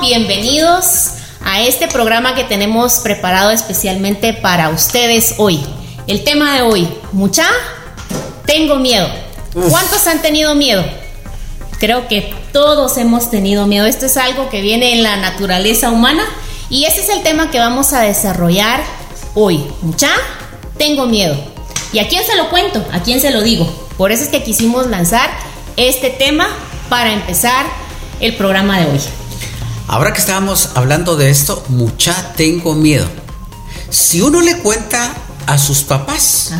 bienvenidos a este programa que tenemos preparado especialmente para ustedes hoy. El tema de hoy, mucha, tengo miedo. ¿Cuántos han tenido miedo? Creo que todos hemos tenido miedo. Esto es algo que viene en la naturaleza humana y ese es el tema que vamos a desarrollar hoy. Mucha, tengo miedo. ¿Y a quién se lo cuento? ¿A quién se lo digo? Por eso es que quisimos lanzar este tema para empezar el programa de hoy. Ahora que estábamos hablando de esto, mucha tengo miedo. Si uno le cuenta a sus papás,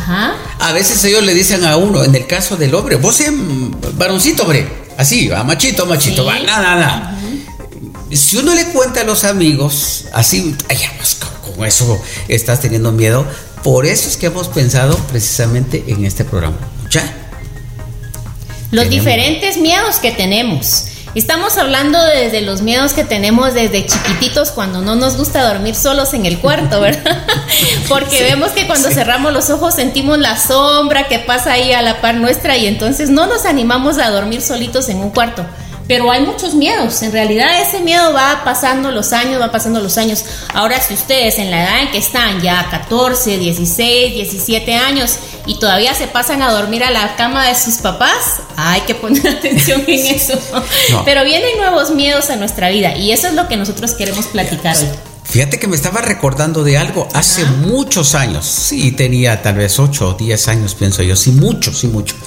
a veces ellos le dicen a uno, en el caso del hombre, vos seas varoncito, hombre, así, a machito, machito, va, nada, nada. Si uno le cuenta a los amigos, así, ay, pues, con eso estás teniendo miedo, por eso es que hemos pensado precisamente en este programa. ¿Mucha? Los diferentes miedos que tenemos. Estamos hablando desde los miedos que tenemos desde chiquititos cuando no nos gusta dormir solos en el cuarto, ¿verdad? Porque vemos que cuando cerramos los ojos sentimos la sombra que pasa ahí a la par nuestra y entonces no nos animamos a dormir solitos en un cuarto pero hay muchos miedos. En realidad ese miedo va pasando los años, va pasando los años. Ahora si ustedes en la edad en que están, ya 14, 16, 17 años, y todavía se pasan a dormir a la cama de sus papás, hay que poner atención en eso. Pero vienen nuevos miedos a nuestra vida y eso es lo que nosotros queremos platicar hoy. Fíjate que me estaba recordando de algo hace muchos años. Sí, tenía tal vez 8 o 10 años, pienso yo. Sí, mucho, sí, mucho.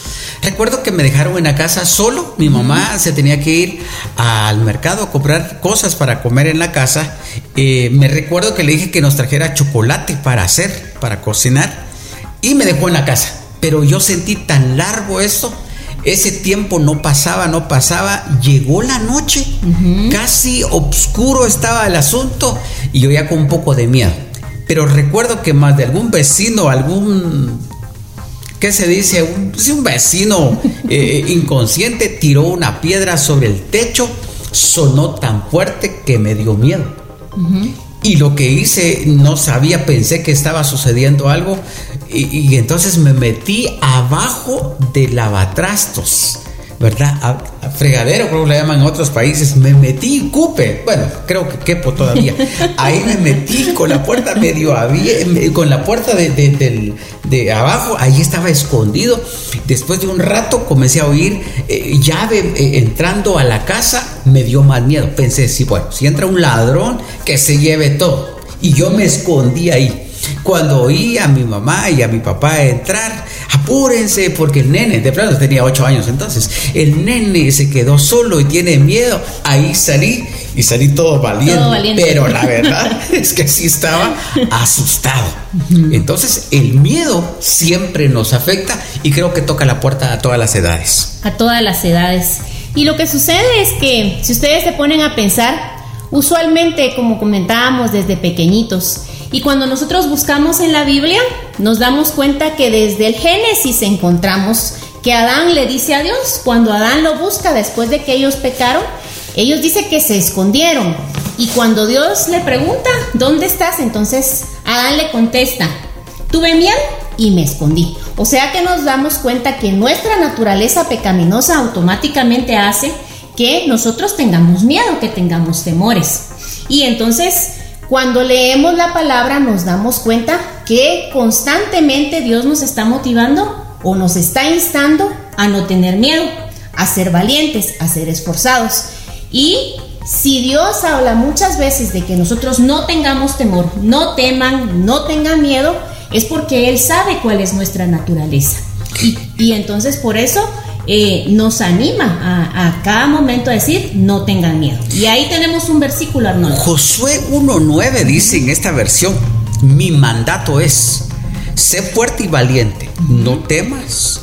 Recuerdo que me dejaron en la casa solo. Mi mamá se tenía que ir al mercado a comprar cosas para comer en la casa. Eh, me recuerdo que le dije que nos trajera chocolate para hacer, para cocinar. Y me dejó en la casa. Pero yo sentí tan largo esto ese tiempo no pasaba, no pasaba. Llegó la noche, casi oscuro estaba el asunto y yo ya con un poco de miedo. Pero recuerdo que más de algún vecino, algún, ¿qué se dice? Un, un vecino eh, inconsciente tiró una piedra sobre el techo, sonó tan fuerte que me dio miedo. Y lo que hice, no sabía, pensé que estaba sucediendo algo. Y, entonces me metí abajo de lavatrastos, ¿verdad? Fregadero, como le llaman en otros países. Me metí, cupe. Bueno, creo que quepo todavía. Ahí me metí con la puerta medio abierta, con la puerta de, de, abajo. Ahí estaba escondido. Después de un rato comencé a oír eh, llave eh, entrando a la casa me dio más miedo. Pensé, sí, bueno, si entra un ladrón, que se lleve todo. Y yo me escondí ahí. Cuando oí a mi mamá y a mi papá entrar, apúrense porque el nene, de plano tenía ocho años entonces, el nene se quedó solo y tiene miedo. Ahí salí y salí todo valiente, todo valiente. pero la verdad es que sí estaba asustado. Entonces el miedo siempre nos afecta y creo que toca la puerta a todas las edades. A todas las edades. Y lo que sucede es que si ustedes se ponen a pensar, usualmente, como comentábamos desde pequeñitos, y cuando nosotros buscamos en la Biblia, nos damos cuenta que desde el Génesis encontramos que Adán le dice a Dios, cuando Adán lo busca después de que ellos pecaron, ellos dicen que se escondieron. Y cuando Dios le pregunta, ¿dónde estás? Entonces Adán le contesta, tuve miedo y me escondí. O sea que nos damos cuenta que nuestra naturaleza pecaminosa automáticamente hace que nosotros tengamos miedo, que tengamos temores. Y entonces, cuando leemos la palabra nos damos cuenta que constantemente Dios nos está motivando o nos está instando a no tener miedo, a ser valientes, a ser esforzados. Y si Dios habla muchas veces de que nosotros no tengamos temor, no teman, no tengan miedo, es porque Él sabe cuál es nuestra naturaleza. Y, entonces por eso eh, nos anima a, cada momento a decir, no tengan miedo. Y ahí tenemos un versículo, Arnoldo. Josué 1.9 dice en esta versión, mi mandato es, sé fuerte y valiente, no temas,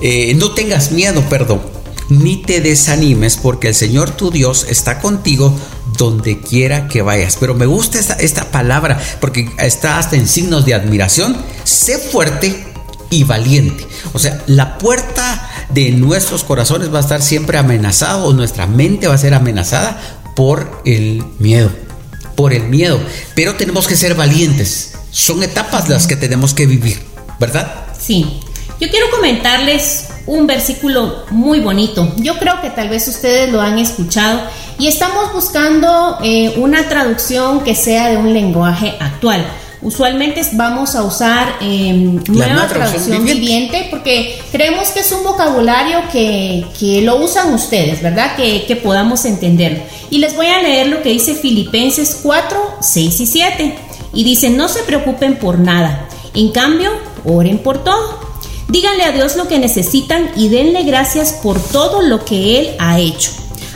eh, no tengas miedo, perdón, ni te desanimes, porque el Señor tu Dios está contigo donde quiera que vayas. Pero me gusta esta, esta palabra porque está hasta en signos de admiración. Sé fuerte y valiente. O sea, la puerta de nuestros corazones va a estar siempre amenazada o nuestra mente va a ser amenazada por el miedo. Por el miedo. Pero tenemos que ser valientes. Son etapas las que tenemos que vivir, ¿verdad? Sí. Yo quiero comentarles un versículo muy bonito. Yo creo que tal vez ustedes lo han escuchado y estamos buscando eh, una traducción que sea de un lenguaje actual. Usualmente vamos a usar eh, nueva traducción, viviente. porque creemos que es un vocabulario que, lo usan ustedes, ¿verdad? Que, que podamos entender. Y les voy a leer lo que dice Filipenses 4, 6 y 7. Y dice, no se preocupen por nada. En cambio, oren por todo. Díganle a Dios lo que necesitan y denle gracias por todo lo que Él ha hecho.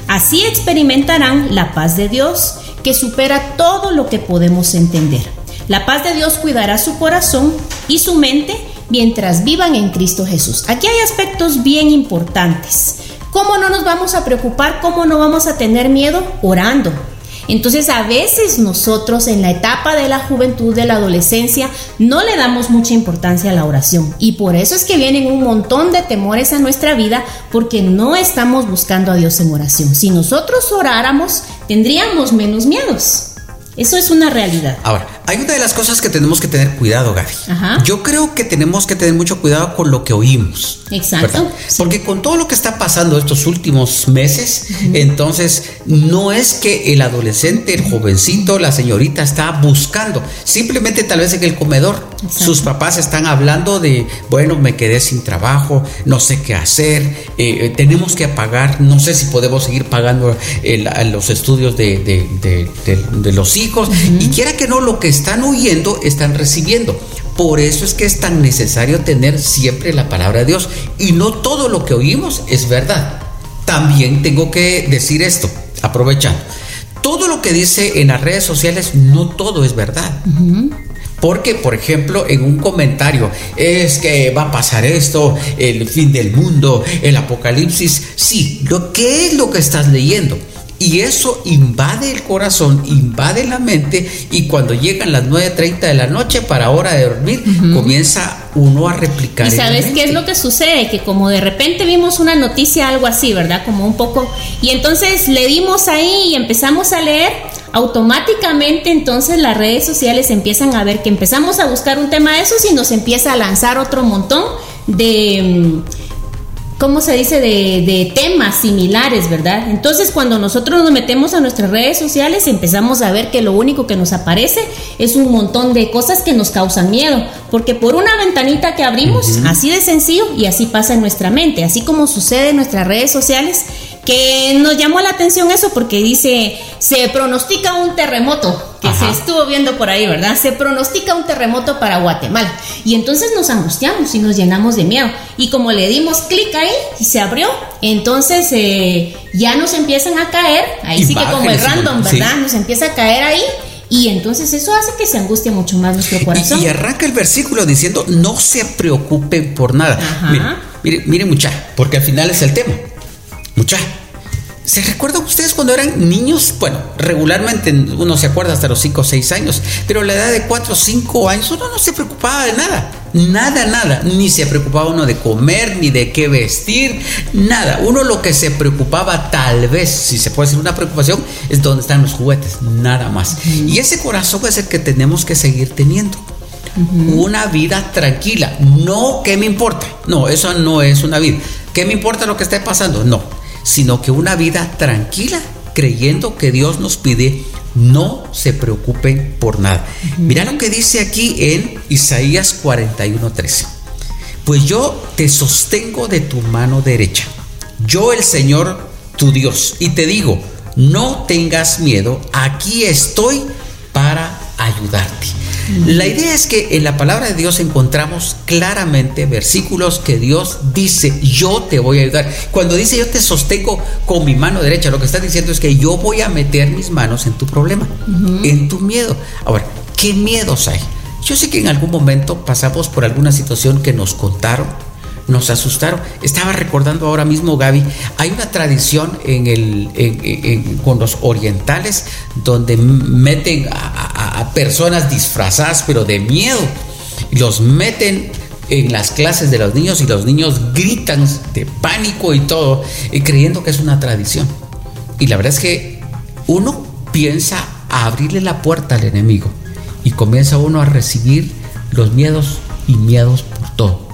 Así experimentarán la paz de Dios que supera todo lo que podemos entender. La paz de Dios cuidará su corazón y su mente mientras vivan en Cristo Jesús. Aquí hay aspectos bien importantes. ¿Cómo no nos vamos a preocupar? ¿Cómo no vamos a tener miedo? Orando. Entonces a veces nosotros en la etapa de la juventud, de la adolescencia, no le damos mucha importancia a la oración. Y por eso es que vienen un montón de temores a nuestra vida porque no estamos buscando a Dios en oración. Si nosotros oráramos, tendríamos menos miedos. Eso es una realidad. Ahora, hay una de las cosas que tenemos que tener cuidado, Gaby. Yo creo que tenemos que tener mucho cuidado con lo que oímos. Exacto. Porque con todo lo que está pasando estos últimos meses, entonces no es que el adolescente, el jovencito, la señorita está buscando. Simplemente tal vez en el comedor sus papás están hablando de, bueno, me quedé sin trabajo, no sé qué hacer, eh, eh, tenemos que pagar, no sé si podemos seguir pagando los estudios de, de los hijos. Y quiera que no, lo que están oyendo, están recibiendo. Por eso es que es tan necesario tener siempre la palabra de Dios. Y no todo lo que oímos es verdad. También tengo que decir esto, aprovechando. Todo lo que dice en las redes sociales, no todo es verdad. Porque, por ejemplo, en un comentario, es que va a pasar esto, el fin del mundo, el apocalipsis. Sí, lo que es lo que estás leyendo. Y eso invade el corazón, invade la mente y cuando llegan las 9.30 de la noche para hora de dormir, comienza uno a replicar. ¿Y sabes qué es lo que sucede? Que como de repente vimos una noticia, algo así, ¿verdad? Como un poco... Y entonces le dimos ahí y empezamos a leer, automáticamente entonces las redes sociales empiezan a ver que empezamos a buscar un tema de esos y nos empieza a lanzar otro montón de mm, ¿cómo se dice?, de, temas similares, ¿verdad? Entonces, cuando nosotros nos metemos a nuestras redes sociales, empezamos a ver que lo único que nos aparece es un montón de cosas que nos causan miedo, porque por una ventanita que abrimos, así de sencillo, y así pasa en nuestra mente, así como sucede en nuestras redes sociales, que nos llamó la atención eso porque dice, se pronostica un terremoto, que se estuvo viendo por ahí, ¿verdad? Se pronostica un terremoto para Guatemala. Y entonces nos angustiamos y nos llenamos de miedo. Y como le dimos clic ahí y se abrió, entonces eh, ya nos empiezan a caer, ahí sí que como el random, ¿verdad? Nos empieza a caer ahí. Y entonces eso hace que se angustie mucho más nuestro corazón. Y, arranca el versículo diciendo, no se preocupen por nada. Miren, miren, miren mucha, porque al final es el tema. Mucha. ¿Se recuerdan ustedes cuando eran niños? Bueno, regularmente uno se acuerda hasta los 5 o 6 años, pero a la edad de 4 o 5 años uno no se preocupaba de nada. Nada, nada. Ni se preocupaba uno de comer, ni de qué vestir, nada. Uno lo que se preocupaba, tal vez, si se puede decir una preocupación, es dónde están los juguetes, nada más. Y ese corazón es el que tenemos que seguir teniendo. Una vida tranquila. No, ¿qué me importa? No, eso no es una vida. ¿Qué me importa lo que esté pasando? No, sino que una vida tranquila, creyendo que Dios nos pide no se preocupen por nada. Mira lo que dice aquí en Isaías 41:13. Pues yo te sostengo de tu mano derecha, yo el Señor tu Dios, y te digo, no tengas miedo, aquí estoy para ayudarte. La idea es que en la palabra de Dios encontramos claramente versículos que Dios dice, yo te voy a ayudar. Cuando dice yo te sostengo con mi mano derecha, lo que está diciendo es que yo voy a meter mis manos en tu problema, en tu miedo. Ahora, ¿qué miedos hay? Yo sé que en algún momento pasamos por alguna situación que nos contaron, nos asustaron. Estaba recordando ahora mismo, Gaby, hay una tradición en el, con los orientales donde meten a, personas disfrazadas, pero de miedo. Los meten en las clases de los niños y los niños gritan de pánico y todo, y creyendo que es una tradición. Y la verdad es que uno piensa abrirle la puerta al enemigo y comienza uno a recibir los miedos y miedos por todo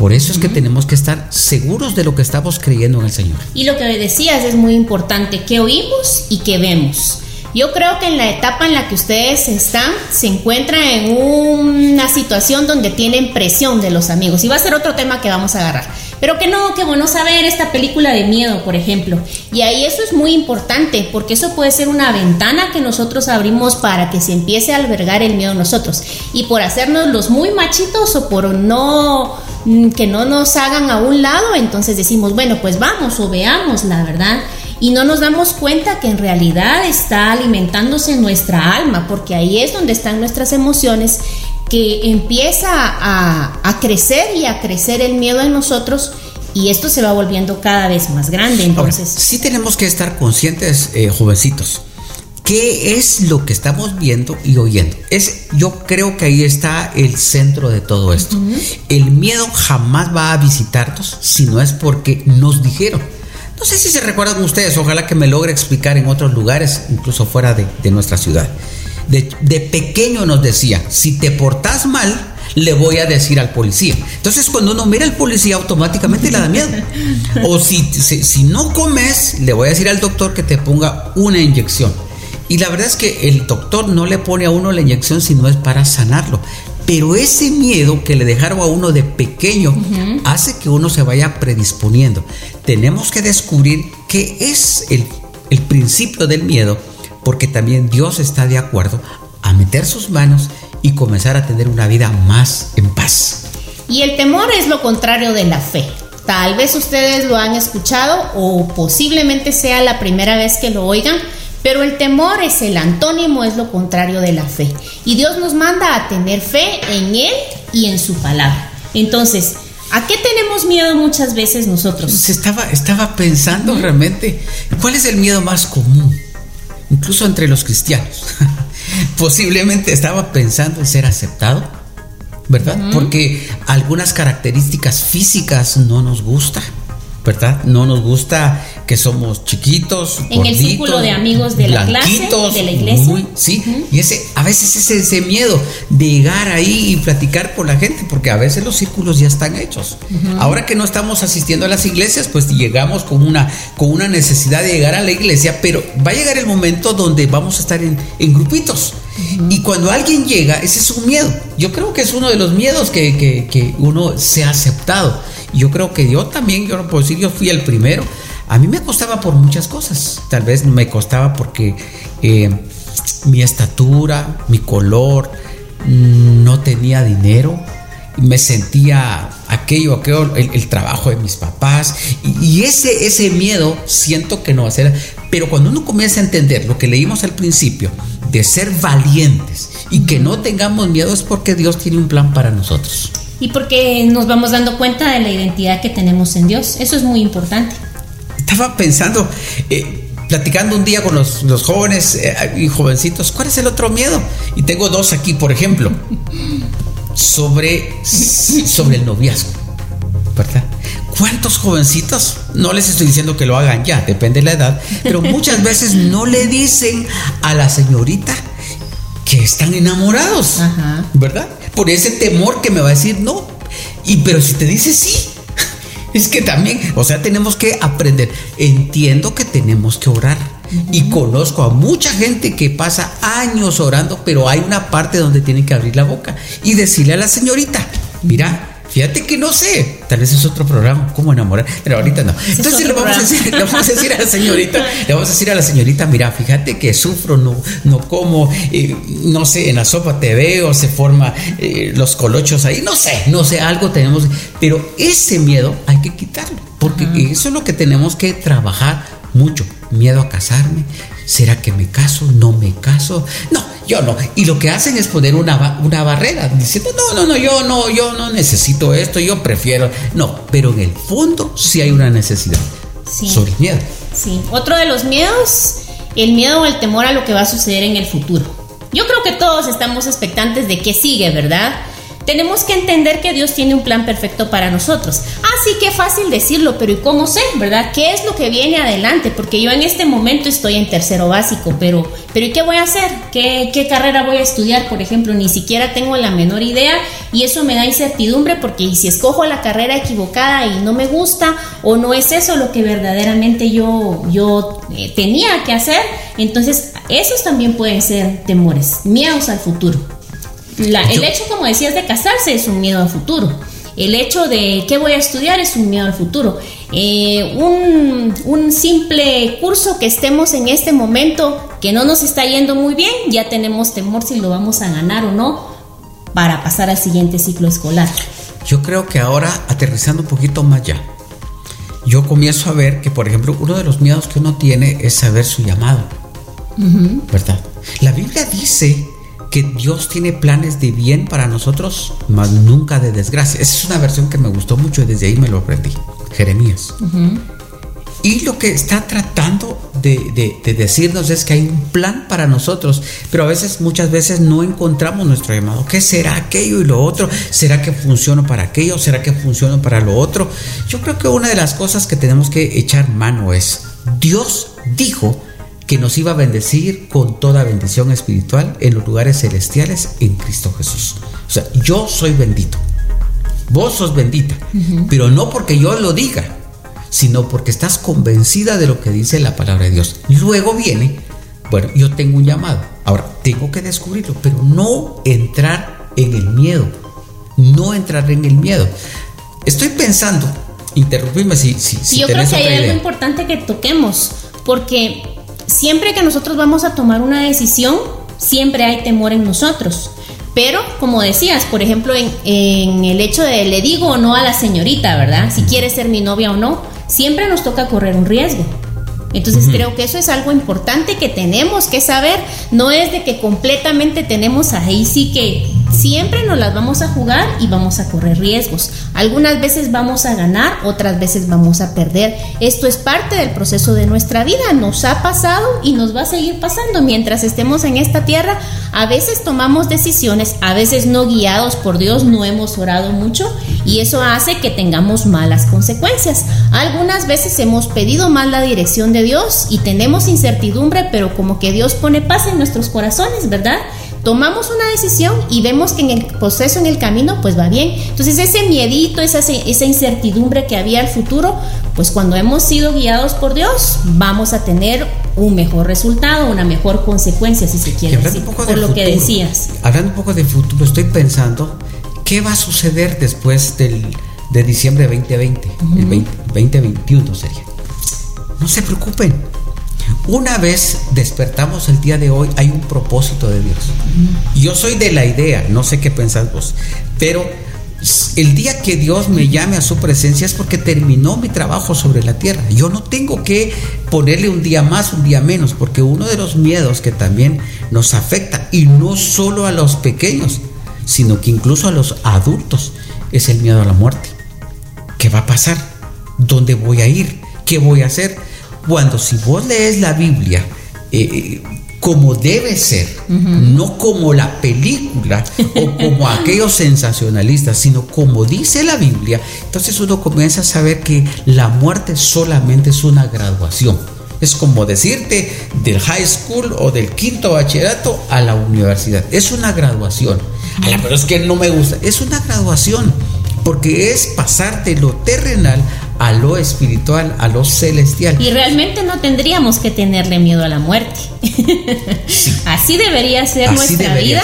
Por eso es que tenemos que estar seguros de lo que estamos creyendo en el Señor. Y lo que decías es muy importante, que oímos y que vemos. Yo creo que en la etapa en la que ustedes están, se encuentran en una situación donde tienen presión de los amigos. Y va a ser otro tema que vamos a agarrar. Pero que no, que bueno saber esta película de miedo, por ejemplo. Y ahí eso es muy importante, porque eso puede ser una ventana que nosotros abrimos para que se empiece a albergar el miedo nosotros. Y por hacernos los muy machitos o por no mm, que no nos hagan a un lado, entonces decimos, bueno, pues vamos o veamos, la verdad y no nos damos cuenta que en realidad está alimentándose nuestra alma, porque ahí es donde están nuestras emociones, que empieza a, crecer y a crecer el miedo en nosotros y esto se va volviendo cada vez más grande. Entonces, sí tenemos que estar conscientes, eh, jovencitos. ¿Qué es lo que estamos viendo y oyendo? Es, yo creo que ahí está el centro de todo esto. El miedo jamás va a visitarnos si no es porque nos dijeron no sé si se recuerdan ustedes, ojalá que me logre explicar en otros lugares, incluso fuera de, nuestra ciudad. De, pequeño nos decía, si te portas mal, le voy a decir al policía. Entonces cuando uno mira al policía automáticamente le da miedo. O si, si, no comes, le voy a decir al doctor que te ponga una inyección. Y la verdad es que el doctor no le pone a uno la inyección si no es para sanarlo. Pero ese miedo que le dejaron a uno de pequeño hace que uno se vaya predisponiendo. Tenemos que descubrir qué es el, el principio del miedo, porque también Dios está de acuerdo a meter sus manos y comenzar a tener una vida más en paz. Y el temor es lo contrario de la fe. Tal vez ustedes lo han escuchado o posiblemente sea la primera vez que lo oigan, pero el temor es el antónimo, es lo contrario de la fe. Y Dios nos manda a tener fe en Él y en su palabra. Entonces, ¿a qué tenemos miedo muchas veces nosotros? Estaba, estaba pensando realmente, ¿cuál es el miedo más común? Incluso entre los cristianos. Posiblemente estaba pensando en ser aceptado, ¿verdad? Porque algunas características físicas no nos gustan ¿verdad? No nos gusta que somos chiquitos, en el círculo de amigos de la clase, de la iglesia. sí, y ese a veces ese, ese miedo de llegar ahí y platicar con la gente, porque a veces los círculos ya están hechos. Ahora que no estamos asistiendo a las iglesias, pues llegamos con una con una necesidad de llegar a la iglesia, pero va a llegar el momento donde vamos a estar en, en grupitos. Y cuando alguien llega, ese es un miedo. Yo creo que es uno de los miedos que, que, que uno se ha aceptado. Yo creo que yo también, yo no puedo decir, yo fui el primero. A mí me costaba por muchas cosas. Tal vez me costaba porque eh, mi estatura, mi color, mm, no tenía dinero. Me sentía aquello, aquello, el, trabajo de mis papás. Y, ese, ese miedo siento que no va a ser. Pero cuando uno comienza a entender lo que leímos al principio, de ser valientes y que no tengamos miedo, es porque Dios tiene un plan para nosotros y porque nos vamos dando cuenta de la identidad que tenemos en Dios. Eso es muy importante. Estaba pensando, eh, platicando un día con los, jóvenes eh, y jovencitos, ¿cuál es el otro miedo? Y tengo dos aquí, por ejemplo, sobre, sobre el noviazgo, ¿verdad? ¿Cuántos jovencitos? No les estoy diciendo que lo hagan ya, depende de la edad, pero muchas veces no le dicen a la señorita que están enamorados, ¿verdad? Por ese temor que me va a decir no. Y pero si te dice sí, es que también, o sea, tenemos que aprender. Entiendo que tenemos que orar. Y conozco a mucha gente que pasa años orando, pero hay una parte donde tienen que abrir la boca y decirle a la señorita, mira, Fíjate que no sé, tal vez es otro programa, cómo enamorar, pero ahorita no. Entonces le vamos, a decir, le vamos, a decir, a la señorita, le vamos a decir a la señorita, mira, fíjate que sufro, no, no como, eh, no sé, en la sopa te veo, se forma eh, los colochos ahí, no sé, no sé, algo tenemos, pero ese miedo hay que quitarlo, porque eso es lo que tenemos que trabajar mucho. Miedo a casarme, ¿será que me caso? ¿No me caso? No, yo no. Y lo que hacen es poner una, una barrera, diciendo, no, no, no, yo no, yo no necesito esto, yo prefiero. No, pero en el fondo sí hay una necesidad. Sí. Sobre miedo. Sí. Otro de los miedos, el miedo o el temor a lo que va a suceder en el futuro. Yo creo que todos estamos expectantes de qué sigue, ¿verdad? Tenemos que entender que Dios tiene un plan perfecto para nosotros. Así que fácil decirlo, pero ¿y cómo sé, verdad? ¿Qué es lo que viene adelante? Porque yo en este momento estoy en tercero básico, pero, pero ¿y qué voy a hacer? ¿Qué, ¿Qué carrera voy a estudiar, por ejemplo? Ni siquiera tengo la menor idea y eso me da incertidumbre porque si escojo la carrera equivocada y no me gusta o no es eso lo que verdaderamente yo, yo eh, tenía que hacer, entonces esos también pueden ser temores, miedos al futuro el hecho, como decías, de casarse es un miedo al futuro. El hecho de qué voy a estudiar es un miedo al futuro. Eh, un, un, simple curso que estemos en este momento que no nos está yendo muy bien, ya tenemos temor si lo vamos a ganar o no para pasar al siguiente ciclo escolar. Yo creo que ahora, aterrizando un poquito más ya, yo comienzo a ver que, por ejemplo, uno de los miedos que uno tiene es saber su llamado. ¿Verdad? La Biblia dice que Dios tiene planes de bien para nosotros, mas nunca de desgracia. Esa es una versión que me gustó mucho y desde ahí me lo aprendí. Jeremías. Y lo que está tratando de, decirnos es que hay un plan para nosotros, pero a veces, muchas veces no encontramos nuestro llamado. ¿Qué será aquello y lo otro? ¿Será que funciona para aquello? ¿Será que funciona para lo otro? Yo creo que una de las cosas que tenemos que echar mano es, Dios dijo que nos iba a bendecir con toda bendición espiritual en los lugares celestiales en Cristo Jesús. O sea, yo soy bendito. Vos sos bendita, pero no porque yo lo diga, sino porque estás convencida de lo que dice la palabra de Dios. Luego viene, bueno, yo tengo un llamado. Ahora, tengo que descubrirlo, pero no entrar en el miedo. No entrar en el miedo. Estoy pensando, interrumpirme si, si, si Yo creo que hay algo importante que toquemos, porque siempre que nosotros vamos a tomar una decisión, siempre hay temor en nosotros. Pero, como decías, por ejemplo, en, el hecho de le digo o no a la señorita, ¿verdad? Si quiere ser mi novia o no, siempre nos toca correr un riesgo. Entonces creo que eso es algo importante que tenemos que saber. No es de que completamente tenemos ahí sí que siempre nos las vamos a jugar y vamos a correr riesgos. Algunas veces vamos a ganar, otras veces vamos a perder. Esto es parte del proceso de nuestra vida. Nos ha pasado y nos va a seguir pasando mientras estemos en esta tierra. A veces tomamos decisiones, a veces no guiados por Dios, no hemos orado mucho y eso hace que tengamos malas consecuencias. Algunas veces hemos pedido mal la dirección de Dios y tenemos incertidumbre, pero como que Dios pone paz en nuestros corazones, ¿verdad? Tomamos una decisión y vemos que en el proceso, en el camino, pues va bien. Entonces ese miedito, esa, esa incertidumbre que había al futuro, pues cuando hemos sido guiados por Dios, vamos a tener un mejor resultado, una mejor consecuencia, si se quiere decir, por lo que decías. Hablando un poco de futuro, estoy pensando, ¿qué va a suceder después del, de diciembre de 2020? El 2021 sería. No se preocupen. Una vez despertamos el día de hoy, hay un propósito de Dios. Yo soy de la idea, no sé qué pensás vos, pero el día que Dios me llame a su presencia es porque terminó mi trabajo sobre la tierra. Yo no tengo que ponerle un día más, un día menos, porque uno de los miedos que también nos afecta, y no solo a los pequeños, sino que incluso a los adultos, es el miedo a la muerte. ¿Qué va a pasar? ¿Dónde voy a ir? ¿Qué voy a hacer? Cuando si vos lees la Biblia eh, como debe ser, no como la película o como aquellos sensacionalistas, sino como dice la Biblia, entonces uno comienza a saber que la muerte solamente es una graduación. Es como decirte del high school o del quinto bachillerato a la universidad. Es una graduación. pero es que no me gusta. Es una graduación porque es pasarte lo terrenal a lo espiritual, a lo celestial. Y realmente no tendríamos que tenerle miedo a la muerte. Así debería ser nuestra vida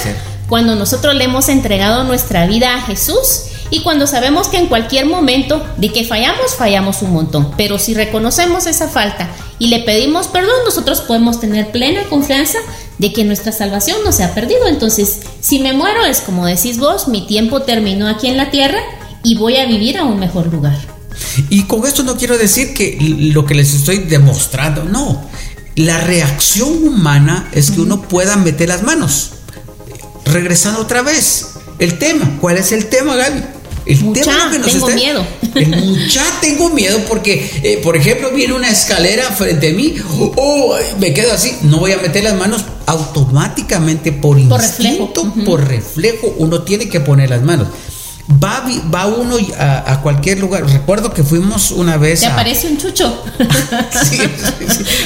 cuando nosotros le hemos entregado nuestra vida a Jesús y cuando sabemos que en cualquier momento de que fallamos, fallamos un montón. Pero si reconocemos esa falta y le pedimos perdón, nosotros podemos tener plena confianza de que nuestra salvación no se ha perdido. Entonces, si me muero, es como decís vos, mi tiempo terminó aquí en la tierra y voy a vivir a un mejor lugar. Y con esto no quiero decir que lo que les estoy demostrando, no. La reacción humana es que uno pueda meter las manos. Regresando otra vez, el tema. ¿Cuál es el tema, Gaby? El mucha, tengo miedo. El mucha tengo miedo porque, eh, por ejemplo, viene una escalera frente a mí, oh, me quedo así, no voy a meter las manos automáticamente por, por instinto, reflejo. por reflejo, uno tiene que poner las manos. Va, va uno a, cualquier lugar. Recuerdo que fuimos una vez. Te aparece un chucho. sí,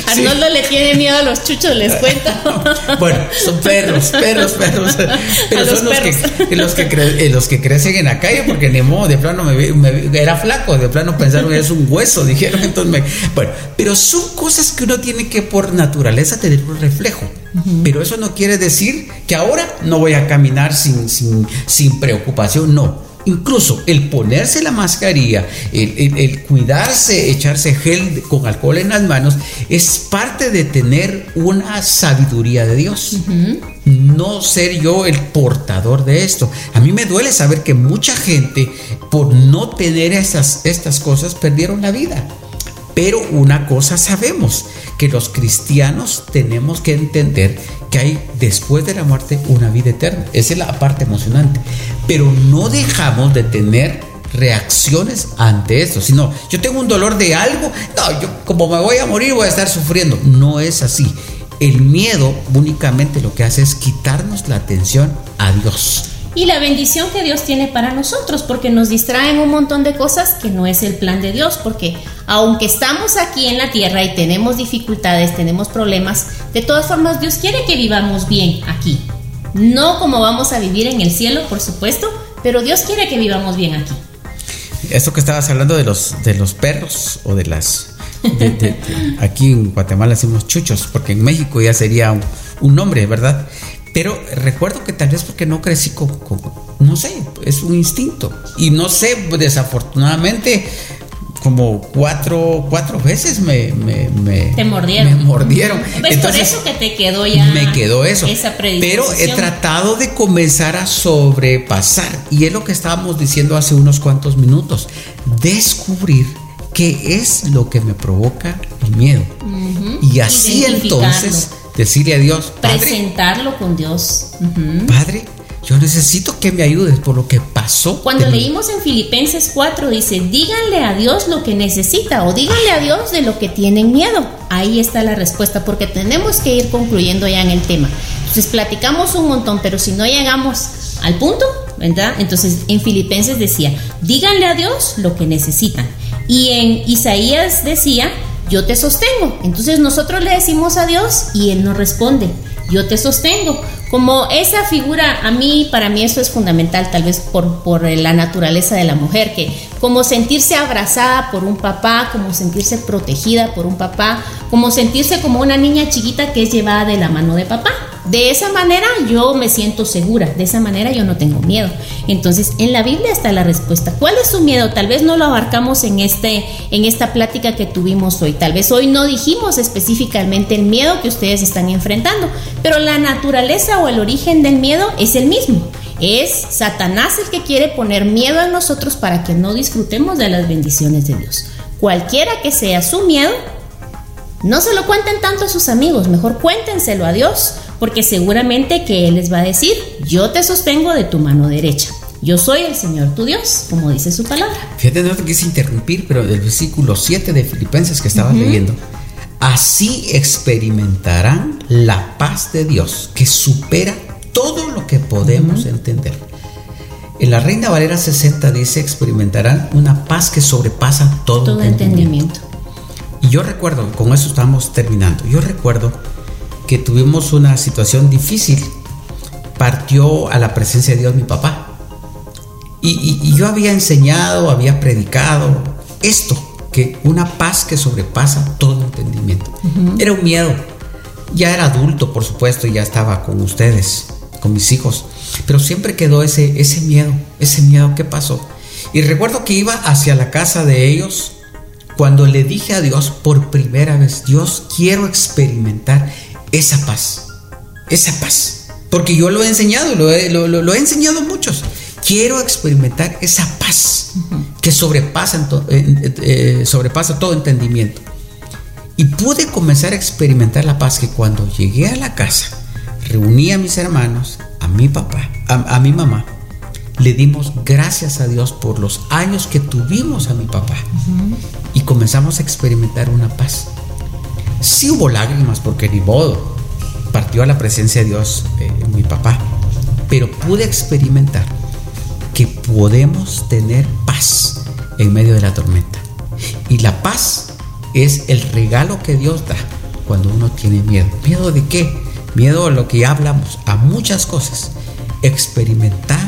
Arnoldo le tiene miedo a los chuchos, les cuento. bueno, son perros, perros, perros. Pero son los, Que, los, que eh, los que crecen en la calle, porque ni modo, de plano me, era flaco, de plano pensaron que es un hueso, dijeron. Entonces bueno, pero son cosas que uno tiene que por naturaleza tener un reflejo. Pero eso no quiere decir que ahora no voy a caminar sin, sin, sin preocupación, no Incluso el ponerse la mascarilla, el, cuidarse, echarse gel con alcohol en las manos, es parte de tener una sabiduría de Dios. No ser yo el portador de esto. A mí me duele saber que mucha gente, por no tener estas, estas cosas, perdieron la vida. Pero una cosa sabemos, que los cristianos tenemos que entender que hay después de la muerte una vida eterna. Esa es la parte emocionante. Pero no dejamos de tener reacciones ante esto, sino yo tengo un dolor de algo, no, yo como me voy a morir voy a estar sufriendo. No es así. El miedo únicamente lo que hace es quitarnos la atención a Dios y la bendición que Dios tiene para nosotros, porque nos distraen un montón de cosas que no es el plan de Dios, porque aunque estamos aquí en la tierra y tenemos dificultades, tenemos problemas, de todas formas Dios quiere que vivamos bien aquí. No como vamos a vivir en el cielo, por supuesto, pero Dios quiere que vivamos bien aquí. Esto que estabas hablando de los, de los perros o de las... aquí en Guatemala decimos chuchos, porque en México ya sería un, un nombre, ¿verdad? Pero recuerdo que tal vez porque no crecí con, no sé, es un instinto. Y no sé, desafortunadamente, como cuatro, cuatro veces me, me, te mordieron. Me mordieron. ¿Ves por eso que te quedó ya. Me quedó eso. Pero he tratado de comenzar a sobrepasar. Y es lo que estábamos diciendo hace unos cuantos minutos. Descubrir qué es lo que me provoca el miedo. Y así entonces decirle a Dios, presentarlo con Dios. Padre, yo necesito que me ayudes por lo que pasó. Cuando leímos en Filipenses 4 dice, díganle a Dios lo que necesita o díganle a Dios de lo que tienen miedo. Ahí está la respuesta porque tenemos que ir concluyendo ya en el tema. Entonces platicamos un montón, pero si no llegamos al punto, ¿verdad? Entonces en Filipenses decía, díganle a Dios lo que necesitan. Y en Isaías decía, yo te sostengo. Entonces nosotros le decimos a Dios y Él nos responde, yo te sostengo. Como esa figura, a mí, para mí eso es fundamental, tal vez por, por la naturaleza de la mujer, que como sentirse abrazada por un papá, como sentirse protegida por un papá, como sentirse como una niña chiquita que es llevada de la mano de papá. De esa manera yo me siento segura, de esa manera yo no tengo miedo. Entonces, en la Biblia está la respuesta. ¿Cuál es su miedo? Tal vez no lo abarcamos en este en esta plática que tuvimos hoy. Tal vez hoy no dijimos específicamente el miedo que ustedes están enfrentando, pero la naturaleza o el origen del miedo es el mismo. Es Satanás el que quiere poner miedo en nosotros para que no disfrutemos de las bendiciones de Dios. Cualquiera que sea su miedo, no se lo cuenten tanto a sus amigos, mejor cuéntenselo a Dios, porque seguramente que Él les va a decir, yo te sostengo de tu mano derecha. Yo soy el Señor tu Dios, como dice su palabra. Fíjate, no te quise interrumpir, pero del versículo 7 de Filipenses que estabas leyendo, así experimentarán la paz de Dios, que supera todo lo que podemos entender. En la Reina Valera 60 dice, experimentarán una paz que sobrepasa todo, entendimiento. Y yo recuerdo, con eso estamos terminando, yo recuerdo que tuvimos una situación difícil. Partió a la presencia de Dios mi papá. Y, yo había enseñado, había predicado esto, que una paz que sobrepasa todo entendimiento. Era un miedo. Ya era adulto, por supuesto, y ya estaba con ustedes, con mis hijos. Pero siempre quedó ese, ese miedo, ese miedo que pasó. Y recuerdo que iba hacia la casa de ellos cuando le dije a Dios por primera vez, Dios, quiero experimentar esa paz, esa paz. Porque yo lo he enseñado, lo he, lo, he enseñado a muchos. Quiero experimentar esa paz que sobrepasa, eh, eh, sobrepasa todo entendimiento. Y pude comenzar a experimentar la paz que cuando llegué a la casa, reuní a mis hermanos, a mi papá, a mi mamá, le dimos gracias a Dios por los años que tuvimos a mi papá y comenzamos a experimentar una paz. Sí hubo lágrimas porque ni modo, partió a la presencia de Dios eh, mi papá, pero pude experimentar que podemos tener paz en medio de la tormenta. Y la paz es el regalo que Dios da cuando uno tiene miedo. ¿Miedo de qué? Miedo a lo que hablamos, a muchas cosas. Experimentar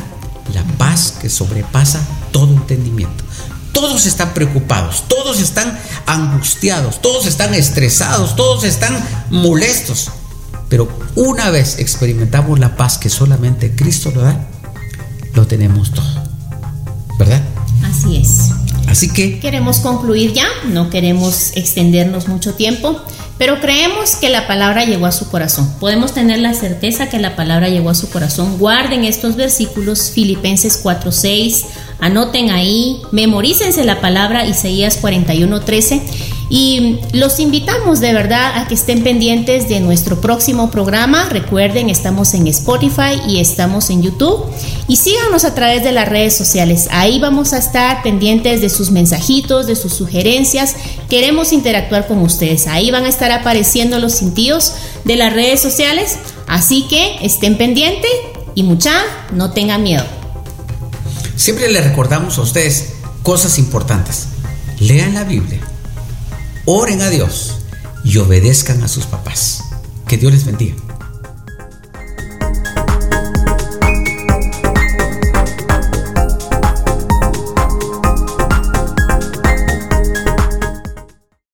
la paz que sobrepasa todo entendimiento. Todos están preocupados, todos están angustiados, todos están estresados, todos están molestos. Pero una vez experimentamos la paz que solamente Cristo lo da, lo tenemos todo. ¿Verdad? Así es. Así que... Queremos concluir ya, no queremos extendernos mucho tiempo, pero creemos que la palabra llegó a su corazón. Podemos tener la certeza que la palabra llegó a su corazón. Guarden estos versículos, Filipenses 4.6, anoten ahí, memorícense la palabra Isaías 41.13 y los invitamos de verdad a que estén pendientes de nuestro próximo programa. Recuerden, estamos en Spotify y estamos en YouTube. Y síganos a través de las redes sociales. Ahí vamos a estar pendientes de sus mensajitos, de sus sugerencias. Queremos interactuar con ustedes. Ahí van a estar apareciendo los sentidos de las redes sociales. Así que estén pendientes y mucha, no tengan miedo. Siempre les recordamos a ustedes cosas importantes. Lean la Biblia oren a Dios y obedezcan a sus papás. Que Dios les bendiga.